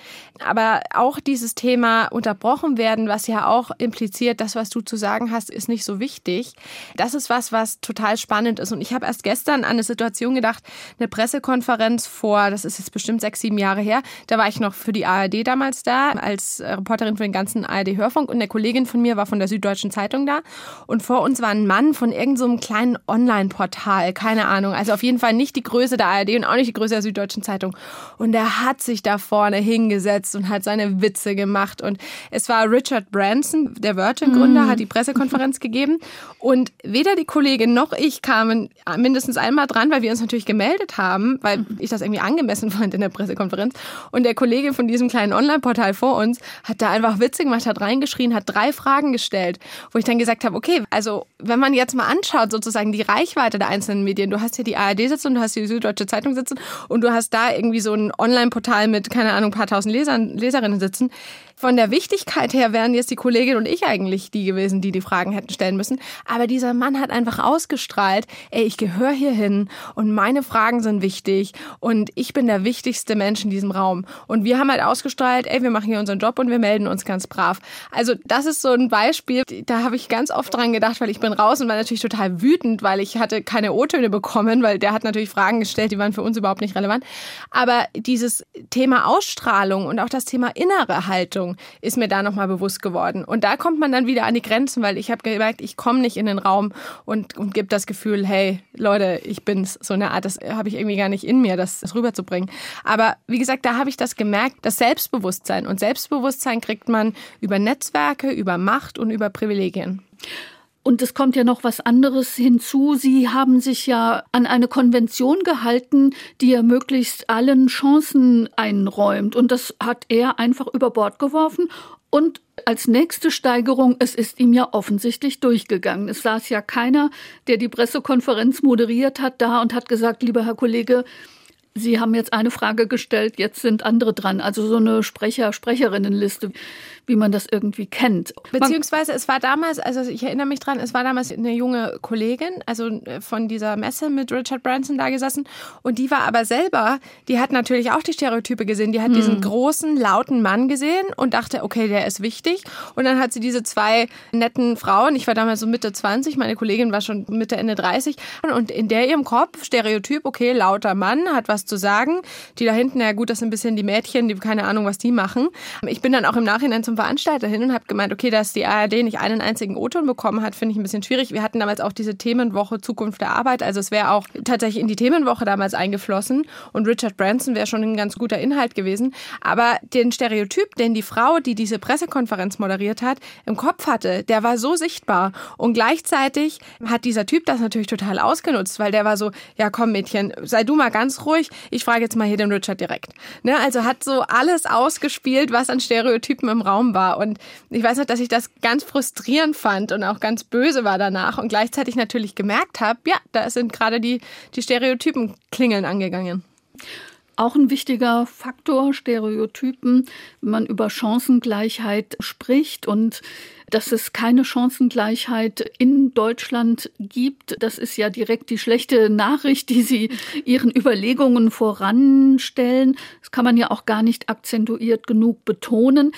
Aber auch dieses Thema unterbrochen werden, was ja auch impliziert, das, was du zu sagen hast, ist nicht so wichtig. Das ist was, was total spannend ist. Und ich habe erst gestern an eine Situation gedacht, eine Pressekonferenz vor, das ist jetzt bestimmt sechs, sieben Jahre her, da war ich noch für die ARD damals da, als Reporterin für den ganzen ARD-Hörfunk und eine Kollegin von mir war von der Süddeutschen Zeitung da. Und vor uns war ein Mann von irgendeinem so kleinen Online-Portal, keine Ahnung. Also auf jeden Fall nicht die Größe der ARD und auch nicht die Größe der Süddeutschen Zeitung. Und er hat sich da vorne hingesetzt und hat seine Witze gemacht. Und es war Richard Branson, der Virgin-Gründer, mm. hat die Pressekonferenz gegeben. Und weder die Kollegin noch ich kamen mindestens einmal dran, weil wir uns natürlich gemeldet haben, weil ich das irgendwie angemessen *laughs* fand in der Pressekonferenz. Und der Kollege von diesem kleinen Online-Portal vor uns hat da einfach Witze gemacht, hat reingeschrien, hat drei Fragen gestellt, wo ich dann gesagt habe, okay, also wenn man jetzt mal anschaut, sozusagen die Reichweite der einzelnen Medien, du hast hier die ARD sitzen du hast die Süddeutsche Zeitung sitzen und du hast da irgendwie so ein Online-Portal mit, keine Ahnung, paar tausend Lesern, Leserinnen sitzen. Von der Wichtigkeit her wären jetzt die Kollegin und ich eigentlich die gewesen, die die Fragen hätten stellen müssen. Aber dieser Mann hat einfach ausgestrahlt, ey, ich gehöre hier hin und meine Fragen sind wichtig und ich bin der wichtigste Mensch in diesem Raum. Und wir haben halt ausgestrahlt, ey, wir machen hier unseren Job und wir melden uns ganz brav. Also das ist so ein Beispiel, da habe ich ganz oft dran gedacht, weil ich bin raus und war natürlich total wütend, weil ich hatte keine O-Töne bekommen, weil der hat natürlich Fragen gestellt, die waren für uns überhaupt nicht relevant. Aber dieses Thema Ausstrahlung und auch das Thema innere Haltung, Haltung ist mir da nochmal bewusst geworden. Und da kommt man dann wieder an die Grenzen, weil ich habe gemerkt, ich komme nicht in den Raum und, und gebe das Gefühl, hey, Leute, ich bin's. So eine Art, das habe ich irgendwie gar nicht in mir, das, das rüberzubringen. Aber wie gesagt, da habe ich das gemerkt, das Selbstbewusstsein. Und Selbstbewusstsein kriegt man über Netzwerke, über Macht und über Privilegien. Und es kommt ja noch was anderes hinzu. Sie haben sich ja an eine Konvention gehalten, die ja möglichst allen Chancen einräumt. Und das hat er einfach über Bord geworfen. Und als nächste Steigerung, es ist ihm ja offensichtlich durchgegangen. Es saß ja keiner, der die Pressekonferenz moderiert hat, da und hat gesagt, lieber Herr Kollege, Sie haben jetzt eine Frage gestellt, jetzt sind andere dran. Also so eine Sprecher-Sprecherinnenliste wie man das irgendwie kennt. Beziehungsweise es war damals, also ich erinnere mich dran, es war damals eine junge Kollegin, also äh, von dieser Messe mit Richard Branson da gesessen und die war aber selber, die hat natürlich auch die Stereotype gesehen, die hat hm. diesen großen, lauten Mann gesehen und dachte, okay, der ist wichtig und dann hat sie diese zwei netten Frauen, ich war damals so Mitte 20, meine Kollegin war schon Mitte, Ende 30 und in der ihrem Kopf, Stereotyp, okay, lauter Mann, hat was zu sagen, die da hinten, ja gut, das sind ein bisschen die Mädchen, die keine Ahnung, was die machen. Ich bin dann auch im Nachhinein zum zum Veranstalter hin und habe gemeint, okay, dass die ARD nicht einen einzigen O-Ton bekommen hat, finde ich ein bisschen schwierig. Wir hatten damals auch diese Themenwoche Zukunft der Arbeit, also es wäre auch tatsächlich in die Themenwoche damals eingeflossen und Richard Branson wäre schon ein ganz guter Inhalt gewesen. Aber den Stereotyp, den die Frau, die diese Pressekonferenz moderiert hat, im Kopf hatte, der war so sichtbar und gleichzeitig hat dieser Typ das natürlich total ausgenutzt, weil der war so, ja komm Mädchen, sei du mal ganz ruhig, ich frage jetzt mal hier den Richard direkt. Ne? Also hat so alles ausgespielt, was an Stereotypen im Raum Raum war. Und ich weiß noch, dass ich das ganz frustrierend fand und auch ganz böse war danach und gleichzeitig natürlich gemerkt habe, ja, da sind gerade die, die Stereotypen klingeln angegangen. Auch ein wichtiger Faktor, Stereotypen, wenn man über Chancengleichheit spricht und dass es keine Chancengleichheit in Deutschland gibt. Das ist ja direkt die schlechte Nachricht, die Sie Ihren Überlegungen voranstellen. Das kann man ja auch gar nicht akzentuiert genug betonen.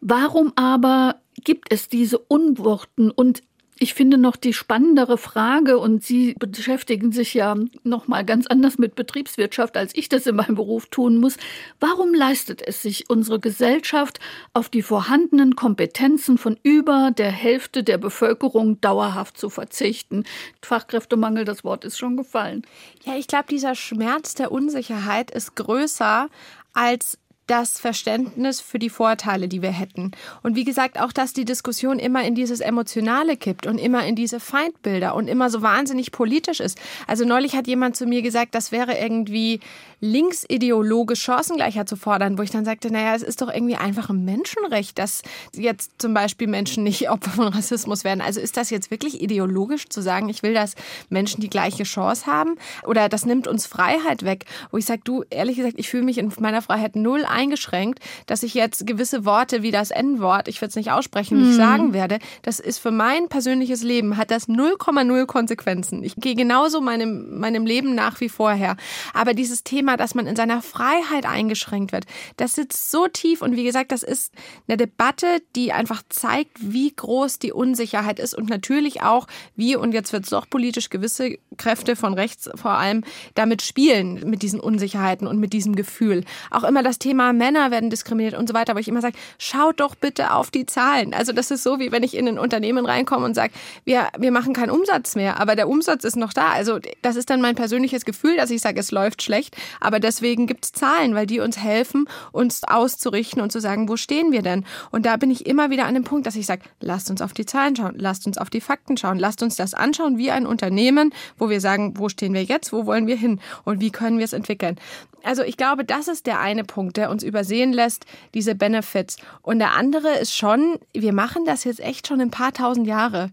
Warum aber gibt es diese Unwuchten und Ich finde noch die spannendere Frage, und Sie beschäftigen sich ja noch mal ganz anders mit Betriebswirtschaft, als ich das in meinem Beruf tun muss. Warum leistet es sich unsere Gesellschaft, auf die vorhandenen Kompetenzen von über der Hälfte der Bevölkerung dauerhaft zu verzichten? Fachkräftemangel, das Wort ist schon gefallen. Ja, ich glaube, dieser Schmerz der Unsicherheit ist größer als das Verständnis für die Vorteile, die wir hätten. Und wie gesagt, auch, dass die Diskussion immer in dieses Emotionale kippt und immer in diese Feindbilder und immer so wahnsinnig politisch ist. Also neulich hat jemand zu mir gesagt, das wäre irgendwie linksideologisch Chancengleichheit zu fordern, wo ich dann sagte, naja, es ist doch irgendwie einfach ein Menschenrecht, dass jetzt zum Beispiel Menschen nicht Opfer von Rassismus werden. Also ist das jetzt wirklich ideologisch zu sagen, ich will, dass Menschen die gleiche Chance haben? Oder das nimmt uns Freiheit weg, wo ich sage, du, ehrlich gesagt, ich fühle mich in meiner Freiheit null eingeschränkt, dass ich jetzt gewisse Worte wie das N-Wort, ich würde es nicht aussprechen, nicht mhm. sagen werde. Das ist für mein persönliches Leben, hat das 0,0 Konsequenzen. Ich gehe genauso meinem, meinem Leben nach wie vorher. Aber dieses Thema Thema, dass man in seiner Freiheit eingeschränkt wird, das sitzt so tief und wie gesagt, das ist eine Debatte, die einfach zeigt, wie groß die Unsicherheit ist und natürlich auch, wie, und jetzt wird es doch politisch, gewisse Kräfte von rechts vor allem damit spielen, mit diesen Unsicherheiten und mit diesem Gefühl. Auch immer das Thema Männer werden diskriminiert und so weiter, aber ich immer sage, schaut doch bitte auf die Zahlen. Also das ist so, wie wenn ich in ein Unternehmen reinkomme und sage, wir, wir machen keinen Umsatz mehr, aber der Umsatz ist noch da. Also das ist dann mein persönliches Gefühl, dass ich sage, es läuft schlecht. Aber deswegen gibt es Zahlen, weil die uns helfen, uns auszurichten und zu sagen, wo stehen wir denn? Und da bin ich immer wieder an dem Punkt, dass ich sage, lasst uns auf die Zahlen schauen, lasst uns auf die Fakten schauen, lasst uns das anschauen wie ein Unternehmen, wo wir sagen, wo stehen wir jetzt, wo wollen wir hin und wie können wir es entwickeln. Also ich glaube, das ist der eine Punkt, der uns übersehen lässt, diese Benefits. Und der andere ist schon, wir machen das jetzt echt schon ein paar tausend Jahre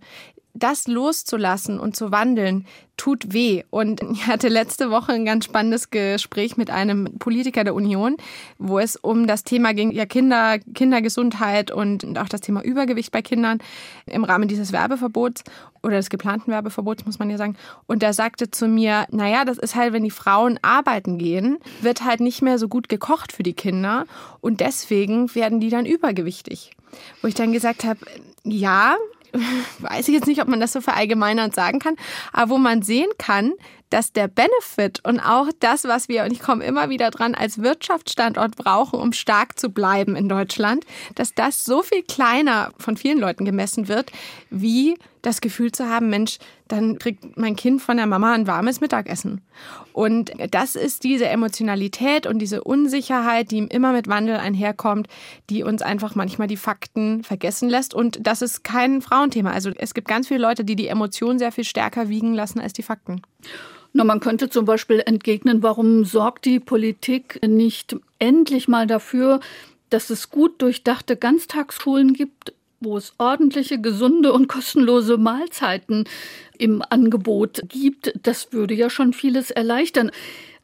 das loszulassen und zu wandeln, tut weh. Und ich hatte letzte Woche ein ganz spannendes Gespräch mit einem Politiker der Union, wo es um das Thema ging, ja Kinder, Kindergesundheit und auch das Thema Übergewicht bei Kindern im Rahmen dieses Werbeverbots oder des geplanten Werbeverbots, muss man ja sagen. Und er sagte zu mir, naja, das ist halt, wenn die Frauen arbeiten gehen, wird halt nicht mehr so gut gekocht für die Kinder und deswegen werden die dann übergewichtig. Wo ich dann gesagt habe, ja, weiß ich jetzt nicht, ob man das so verallgemeinern sagen kann, aber wo man sehen kann, dass der Benefit und auch das, was wir, und ich komme immer wieder dran, als Wirtschaftsstandort brauchen, um stark zu bleiben in Deutschland, dass das so viel kleiner von vielen Leuten gemessen wird, wie das Gefühl zu haben, Mensch, dann kriegt mein Kind von der Mama ein warmes Mittagessen. Und das ist diese Emotionalität und diese Unsicherheit, die immer mit Wandel einherkommt, die uns einfach manchmal die Fakten vergessen lässt. Und das ist kein Frauenthema. Also es gibt ganz viele Leute, die die Emotionen sehr viel stärker wiegen lassen als die Fakten. Na, man könnte zum Beispiel entgegnen, warum sorgt die Politik nicht endlich mal dafür, dass es gut durchdachte Ganztagsschulen gibt, wo es ordentliche, gesunde und kostenlose Mahlzeiten im Angebot gibt. Das würde ja schon vieles erleichtern.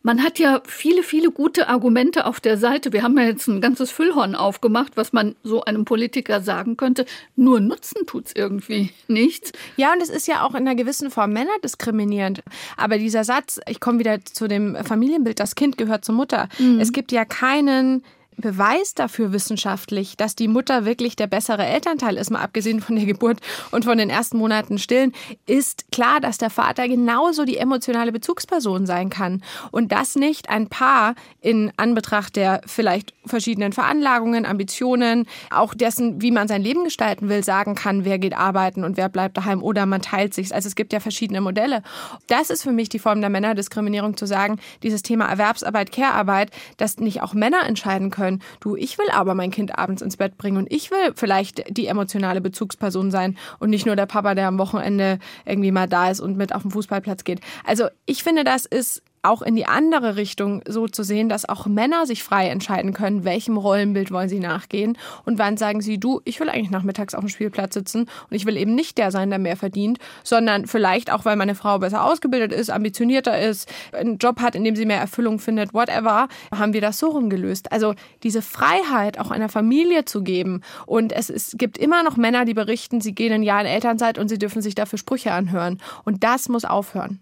Man hat ja viele, viele gute Argumente auf der Seite. Wir haben ja jetzt ein ganzes Füllhorn aufgemacht, was man so einem Politiker sagen könnte. Nur Nutzen tut's irgendwie nichts. Ja, und es ist ja auch in einer gewissen Form männerdiskriminierend. Aber dieser Satz, ich komme wieder zu dem Familienbild, das Kind gehört zur Mutter. Mhm. Es gibt ja keinen Beweis dafür wissenschaftlich, dass die Mutter wirklich der bessere Elternteil ist, mal abgesehen von der Geburt und von den ersten Monaten stillen, ist klar, dass der Vater genauso die emotionale Bezugsperson sein kann. Und das nicht ein Paar in Anbetracht der vielleicht verschiedenen Veranlagungen, Ambitionen, auch dessen, wie man sein Leben gestalten will, sagen kann, wer geht arbeiten und wer bleibt daheim oder man teilt sich. Also es gibt ja verschiedene Modelle. Das ist für mich die Form der Männerdiskriminierung zu sagen, dieses Thema Erwerbsarbeit, Care-Arbeit, dass nicht auch Männer entscheiden können, können, du, ich will aber mein Kind abends ins Bett bringen und ich will vielleicht die emotionale Bezugsperson sein und nicht nur der Papa, der am Wochenende irgendwie mal da ist und mit auf den Fußballplatz geht. Also ich finde, das ist auch in die andere Richtung so zu sehen, dass auch Männer sich frei entscheiden können, welchem Rollenbild wollen sie nachgehen und wann sagen sie, du, ich will eigentlich nachmittags auf dem Spielplatz sitzen und ich will eben nicht der sein, der mehr verdient, sondern vielleicht auch, weil meine Frau besser ausgebildet ist, ambitionierter ist, einen Job hat, in dem sie mehr Erfüllung findet, whatever, haben wir das so rumgelöst. Also diese Freiheit auch einer Familie zu geben und es, es gibt immer noch Männer, die berichten, sie gehen ein Jahr in Elternzeit und sie dürfen sich dafür Sprüche anhören und das muss aufhören.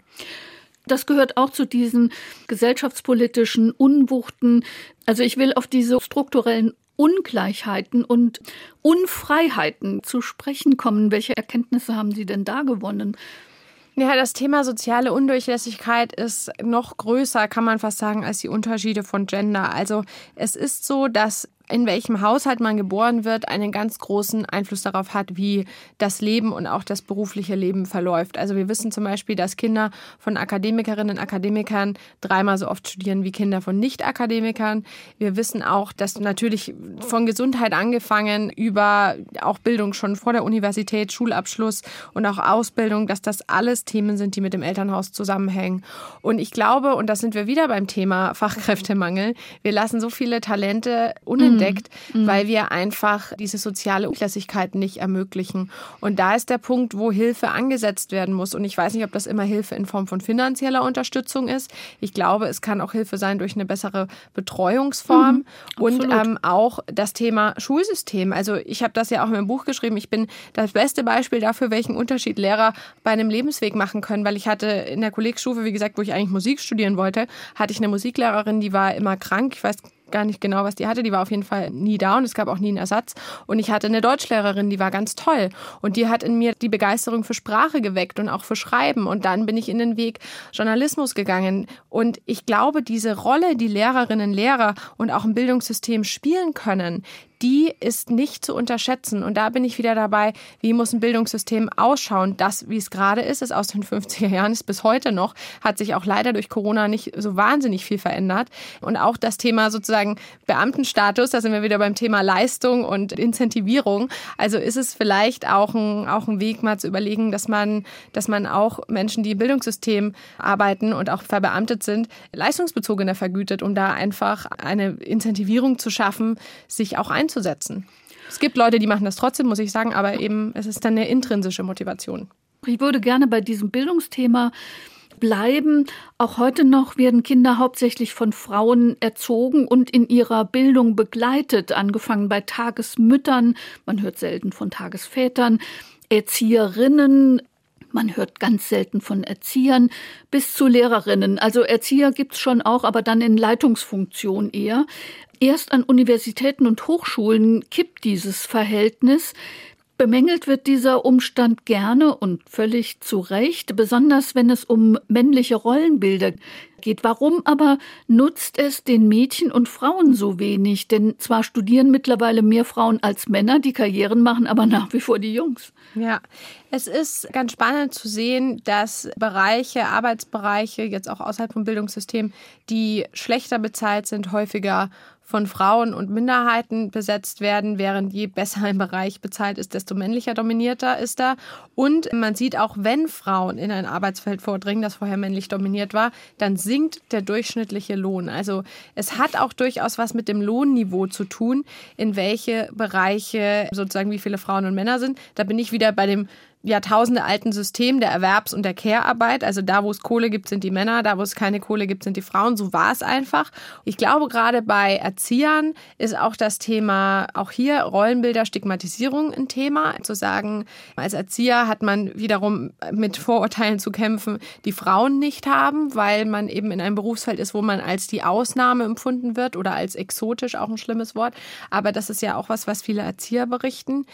Das gehört auch zu diesen gesellschaftspolitischen Unwuchten. Also ich will auf diese strukturellen Ungleichheiten und Unfreiheiten zu sprechen kommen. Welche Erkenntnisse haben Sie denn da gewonnen? Ja, das Thema soziale Undurchlässigkeit ist noch größer, kann man fast sagen, als die Unterschiede von Gender. Also es ist so, dass in welchem Haushalt man geboren wird, einen ganz großen Einfluss darauf hat, wie das Leben und auch das berufliche Leben verläuft. Also wir wissen zum Beispiel, dass Kinder von Akademikerinnen und Akademikern dreimal so oft studieren wie Kinder von Nicht-Akademikern. Wir wissen auch, dass natürlich von Gesundheit angefangen über auch Bildung schon vor der Universität, Schulabschluss und auch Ausbildung, dass das alles Themen sind, die mit dem Elternhaus zusammenhängen. Und ich glaube, und da sind wir wieder beim Thema Fachkräftemangel, wir lassen so viele Talente unentdeckt entdeckt, mhm. weil wir einfach diese soziale Ungleichheit nicht ermöglichen. Und da ist der Punkt, wo Hilfe angesetzt werden muss. Und ich weiß nicht, ob das immer Hilfe in Form von finanzieller Unterstützung ist. Ich glaube, es kann auch Hilfe sein durch eine bessere Betreuungsform mhm, und ähm, auch das Thema Schulsystem. Also ich habe das ja auch in meinem Buch geschrieben. Ich bin das beste Beispiel dafür, welchen Unterschied Lehrer bei einem Lebensweg machen können, weil ich hatte in der Kollegstufe, wie gesagt, wo ich eigentlich Musik studieren wollte, hatte ich eine Musiklehrerin, die war immer krank. Ich weiß gar nicht genau, was die hatte. Die war auf jeden Fall nie da und es gab auch nie einen Ersatz. Und ich hatte eine Deutschlehrerin, die war ganz toll. Und die hat in mir die Begeisterung für Sprache geweckt und auch für Schreiben. Und dann bin ich in den Weg Journalismus gegangen. Und ich glaube, diese Rolle, die Lehrerinnen, Lehrer und auch im Bildungssystem spielen können, die ist nicht zu unterschätzen. Und da bin ich wieder dabei, wie muss ein Bildungssystem ausschauen? Das, wie es gerade ist, ist aus den *laughs* 50er Jahren, ist bis heute noch, hat sich auch leider durch Corona nicht so wahnsinnig viel verändert. Und auch das Thema sozusagen Beamtenstatus, da sind wir wieder beim Thema Leistung und Incentivierung. Also ist es vielleicht auch ein, auch ein Weg, mal zu überlegen, dass man, dass man auch Menschen, die im Bildungssystem arbeiten und auch verbeamtet sind, leistungsbezogener vergütet, um da einfach eine Incentivierung zu schaffen, sich auch einzusetzen einzusetzen. Es gibt Leute, die machen das trotzdem, muss ich sagen, aber eben es ist dann eine intrinsische Motivation. Ich würde gerne bei diesem Bildungsthema bleiben. Auch heute noch werden Kinder hauptsächlich von Frauen erzogen und in ihrer Bildung begleitet, angefangen bei Tagesmüttern, man hört selten von Tagesvätern, Erzieherinnen, man hört ganz selten von Erziehern bis zu Lehrerinnen. Also Erzieher gibt's schon auch, aber dann in Leitungsfunktion eher. Erst an Universitäten und Hochschulen kippt dieses Verhältnis. Bemängelt wird dieser Umstand gerne und völlig zu Recht, besonders wenn es um männliche Rollenbilder geht. Warum aber nutzt es den Mädchen und Frauen so wenig? Denn zwar studieren mittlerweile mehr Frauen als Männer, die Karrieren machen, aber nach wie vor die Jungs. Ja, es ist ganz spannend zu sehen, dass Bereiche, Arbeitsbereiche, jetzt auch außerhalb vom Bildungssystem, die schlechter bezahlt sind, häufiger von Frauen und Minderheiten besetzt werden, während je besser ein Bereich bezahlt ist, desto männlicher dominierter ist er. Und man sieht auch, wenn Frauen in ein Arbeitsfeld vordringen, das vorher männlich dominiert war, dann sinkt der durchschnittliche Lohn. Also es hat auch durchaus was mit dem Lohnniveau zu tun, in welche Bereiche sozusagen wie viele Frauen und Männer sind. Da bin ich wieder bei dem Jahrtausende alten System der Erwerbs- und der Care-Arbeit. Also da, wo es Kohle gibt, sind die Männer, da, wo es keine Kohle gibt, sind die Frauen. So war es einfach. Ich glaube, gerade bei Erziehern ist auch das Thema, auch hier Rollenbilder, Stigmatisierung ein Thema. Zu sagen, als Erzieher hat man wiederum mit Vorurteilen zu kämpfen, die Frauen nicht haben, weil man eben in einem Berufsfeld ist, wo man als die Ausnahme empfunden wird oder als exotisch, auch ein schlimmes Wort. Aber das ist ja auch was, was viele Erzieher berichten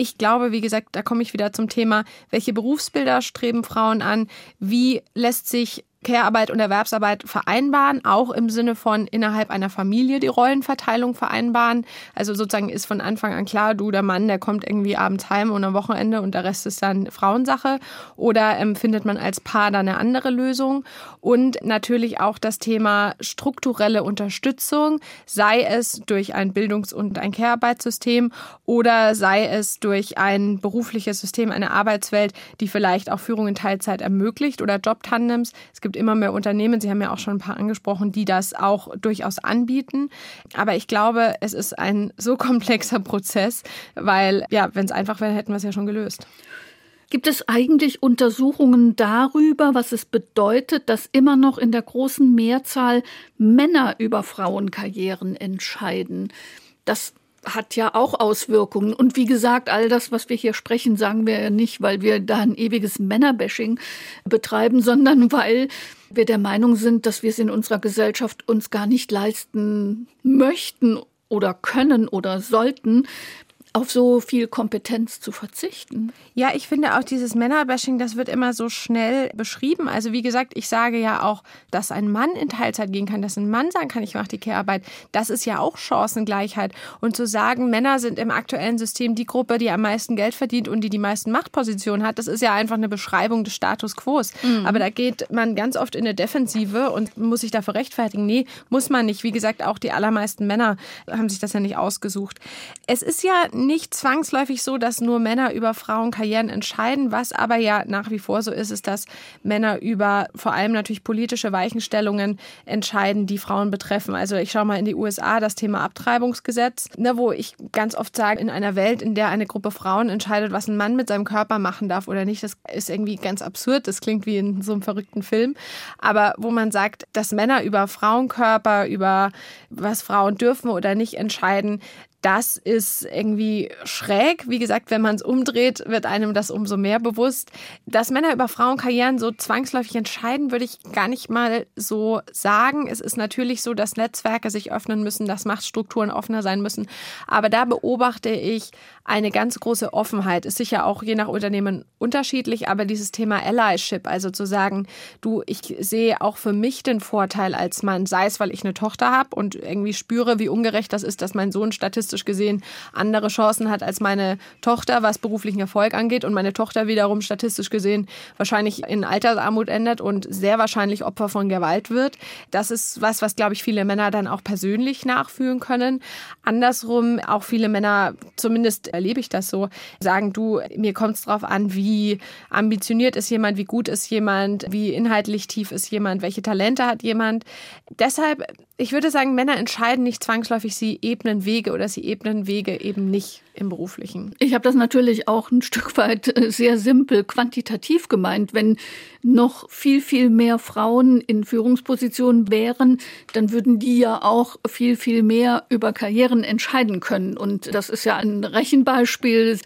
ich glaube, wie gesagt, da komme ich wieder zum Thema, welche Berufsbilder streben Frauen an? Wie lässt sich Care-Arbeit und Erwerbsarbeit vereinbaren, auch im Sinne von innerhalb einer Familie die Rollenverteilung vereinbaren. Also sozusagen ist von Anfang an klar, du, der Mann, der kommt irgendwie abends heim und am Wochenende und der Rest ist dann Frauensache. Oder ähm, findet man als Paar dann eine andere Lösung? Und natürlich auch das Thema strukturelle Unterstützung, sei es durch ein Bildungs- und ein Care-Arbeitssystem oder sei es durch ein berufliches System, eine Arbeitswelt, die vielleicht auch Führung in Teilzeit ermöglicht oder Jobtandems. Es gibt gibt immer mehr Unternehmen, Sie haben ja auch schon ein paar angesprochen, die das auch durchaus anbieten. Aber ich glaube, es ist ein so komplexer Prozess, weil, ja, wenn es einfach wäre, hätten wir es ja schon gelöst. Gibt es eigentlich Untersuchungen darüber, was es bedeutet, dass immer noch in der großen Mehrzahl Männer über Frauenkarrieren entscheiden? Das hat ja auch Auswirkungen. Und wie gesagt, all das, was wir hier sprechen, sagen wir ja nicht, weil wir da ein ewiges Männerbashing betreiben, sondern weil wir der Meinung sind, dass wir es in unserer Gesellschaft uns gar nicht leisten möchten, oder können oder sollten, auf so viel Kompetenz zu verzichten. Ja, ich finde auch dieses Männerbashing, das wird immer so schnell beschrieben. Also wie gesagt, ich sage ja auch, dass ein Mann in Teilzeit gehen kann, dass ein Mann sagen kann, ich mache die Care-Arbeit. Das ist ja auch Chancengleichheit. Und zu sagen, Männer sind im aktuellen System die Gruppe, die am meisten Geld verdient und die die meisten Machtpositionen hat, das ist ja einfach eine Beschreibung des Status quo. Mhm. Aber da geht man ganz oft in eine Defensive und muss sich dafür rechtfertigen. Nee, muss man nicht. Wie gesagt, auch die allermeisten Männer haben sich das ja nicht ausgesucht. Es ist ja nicht zwangsläufig so, dass nur Männer über Frauenkarrieren entscheiden. Was aber ja nach wie vor so ist, ist, dass Männer über vor allem natürlich politische Weichenstellungen entscheiden, die Frauen betreffen. Also ich schaue mal in die USA, das Thema Abtreibungsgesetz, ne, wo ich ganz oft sage, in einer Welt, in der eine Gruppe Frauen entscheidet, was ein Mann mit seinem Körper machen darf oder nicht, das ist irgendwie ganz absurd. Das klingt wie in so einem verrückten Film. Aber wo man sagt, dass Männer über Frauenkörper, über was Frauen dürfen oder nicht entscheiden, das ist irgendwie schräg. Wie gesagt, wenn man es umdreht, wird einem das umso mehr bewusst. Dass Männer über Frauenkarrieren so zwangsläufig entscheiden, würde ich gar nicht mal so sagen. Es ist natürlich so, dass Netzwerke sich öffnen müssen, dass Machtstrukturen offener sein müssen. Aber da beobachte ich eine ganz große Offenheit. Ist sicher auch je nach Unternehmen unterschiedlich, aber dieses Thema Allyship, also zu sagen, du, ich sehe auch für mich den Vorteil als Mann, sei es, weil ich eine Tochter habe und irgendwie spüre, wie ungerecht das ist, dass mein Sohn statistisch gesehen andere Chancen hat als meine Tochter, was beruflichen Erfolg angeht und meine Tochter wiederum statistisch gesehen wahrscheinlich in Altersarmut endet und sehr wahrscheinlich Opfer von Gewalt wird. Das ist was, was glaube ich viele Männer dann auch persönlich nachfühlen können. Andersrum auch viele Männer zumindest erlebe ich das so, sagen du, mir kommt es darauf an, wie ambitioniert ist jemand, wie gut ist jemand, wie inhaltlich tief ist jemand, welche Talente hat jemand. Deshalb, ich würde sagen, Männer entscheiden nicht zwangsläufig, sie ebnen Wege oder sie ebnen Wege eben nicht im beruflichen. Ich habe das natürlich auch ein Stück weit äh, sehr simpel quantitativ gemeint. Wenn noch viel, viel mehr Frauen in Führungspositionen wären, dann würden die ja auch viel, viel mehr über Karrieren entscheiden können. Und das ist ja ein Rechenbeispiel.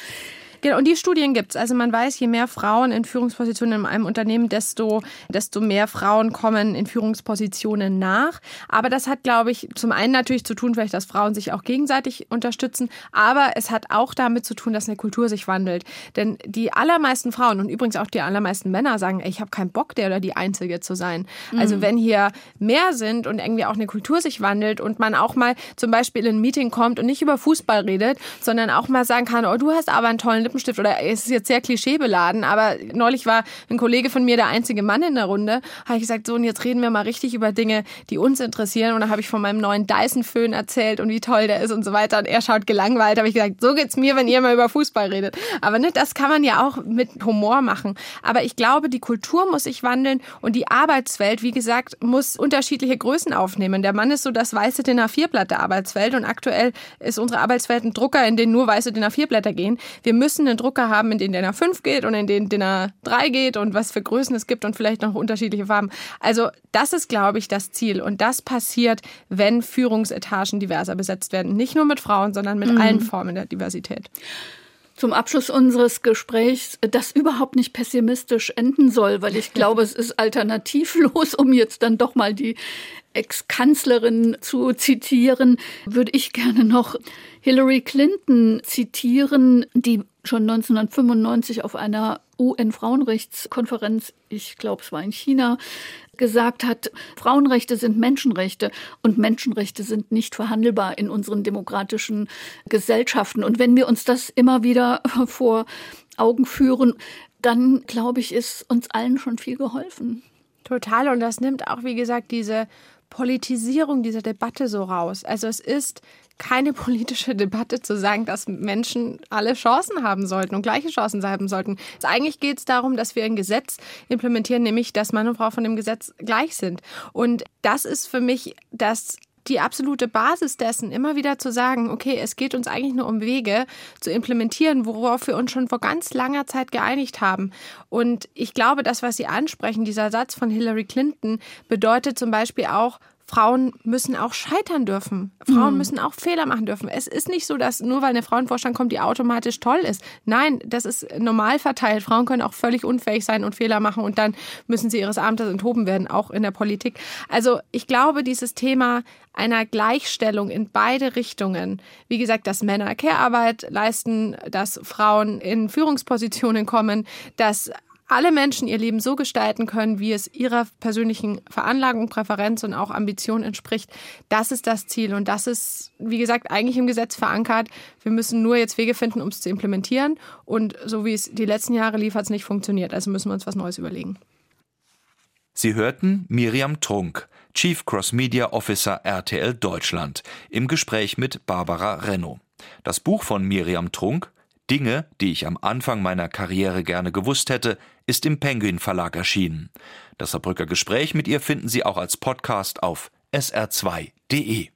Genau, und die Studien gibt's. Also man weiß, je mehr Frauen in Führungspositionen in einem Unternehmen, desto, desto mehr Frauen kommen in Führungspositionen nach. Aber das hat, glaube ich, zum einen natürlich zu tun, vielleicht, dass Frauen sich auch gegenseitig unterstützen, aber es hat auch damit zu tun, dass eine Kultur sich wandelt. Denn die allermeisten Frauen und übrigens auch die allermeisten Männer sagen, ey, ich habe keinen Bock, der oder die Einzige zu sein. Mhm. Also wenn hier mehr sind und irgendwie auch eine Kultur sich wandelt und man auch mal zum Beispiel in ein Meeting kommt und nicht über Fußball redet, sondern auch mal sagen kann, oh, du hast aber einen tollen Lippenstift oder es ist jetzt sehr klischeebeladen, aber neulich war ein Kollege von mir der einzige Mann in der Runde, habe ich gesagt, so und jetzt reden wir mal richtig über Dinge, die uns interessieren und da habe ich von meinem neuen Dyson-Föhn erzählt und wie toll der ist und so weiter und er schaut gelangweilt, habe ich gesagt, so geht's mir, wenn ihr mal über Fußball redet. Aber ne, das kann man ja auch mit Humor machen. Aber ich glaube, die Kultur muss sich wandeln und die Arbeitswelt, wie gesagt, muss unterschiedliche Größen aufnehmen. Der Mann ist so das weiße DIN A4-Blatt der Arbeitswelt und aktuell ist unsere Arbeitswelt ein Drucker, in den nur weiße DIN A4-Blätter gehen. Wir müssen einen Drucker haben, in den DIN A5 geht und in den DIN A3 geht und was für Größen es gibt und vielleicht noch unterschiedliche Farben. Also das ist, glaube ich, das Ziel. Und das passiert, wenn Führungsetagen diverser besetzt werden. Nicht nur mit Frauen, sondern mit mhm. allen Formen der Diversität zum Abschluss unseres Gesprächs, das überhaupt nicht pessimistisch enden soll, weil ich glaube, es ist alternativlos, um jetzt dann doch mal die Ex-Kanzlerin zu zitieren, würde ich gerne noch Hillary Clinton zitieren, die schon 1995 auf einer UN-Frauenrechtskonferenz, ich glaube es war in China, gesagt hat, Frauenrechte sind Menschenrechte und Menschenrechte sind nicht verhandelbar in unseren demokratischen Gesellschaften. Und wenn wir uns das immer wieder *laughs* vor Augen führen, dann glaube ich, ist uns allen schon viel geholfen. Total. Und das nimmt auch, wie gesagt, diese Politisierung dieser Debatte so raus. Also es ist keine politische Debatte zu sagen, dass Menschen alle Chancen haben sollten und gleiche Chancen haben sollten. Also eigentlich geht es darum, dass wir ein Gesetz implementieren, nämlich dass Mann und Frau von dem Gesetz gleich sind. Und das ist für mich das die absolute Basis dessen, immer wieder zu sagen, okay, es geht uns eigentlich nur um Wege zu implementieren, worauf wir uns schon vor ganz langer Zeit geeinigt haben. Und ich glaube, das, was Sie ansprechen, dieser Satz von Hillary Clinton, bedeutet zum Beispiel auch, Frauen müssen auch scheitern dürfen. Frauen Mhm. müssen auch Fehler machen dürfen. Es ist nicht so, dass nur weil eine Frau in Vorstand kommt, die automatisch toll ist. Nein, das ist normal verteilt. Frauen können auch völlig unfähig sein und Fehler machen und dann müssen sie ihres Amtes enthoben werden, auch in der Politik. Also ich glaube, dieses Thema einer Gleichstellung in beide Richtungen, wie gesagt, dass Männer Care-Arbeit leisten, dass Frauen in Führungspositionen kommen, dass alle Menschen ihr Leben so gestalten können, wie es ihrer persönlichen Veranlagung, Präferenz und auch Ambition entspricht. Das ist das Ziel und das ist, wie gesagt, eigentlich im Gesetz verankert. Wir müssen nur jetzt Wege finden, um es zu implementieren. Und so wie es die letzten Jahre lief, hat es nicht funktioniert. Also müssen wir uns was Neues überlegen. Sie hörten Miriam Trunk, Chief Cross Media Officer RTL Deutschland, im Gespräch mit Barbara Renno. Das Buch von Miriam Trunk, Dinge, die ich am Anfang meiner Karriere gerne gewusst hätte, ist im Penguin Verlag erschienen. Das Saarbrücker Gespräch mit ihr finden Sie auch als Podcast auf sr2.de.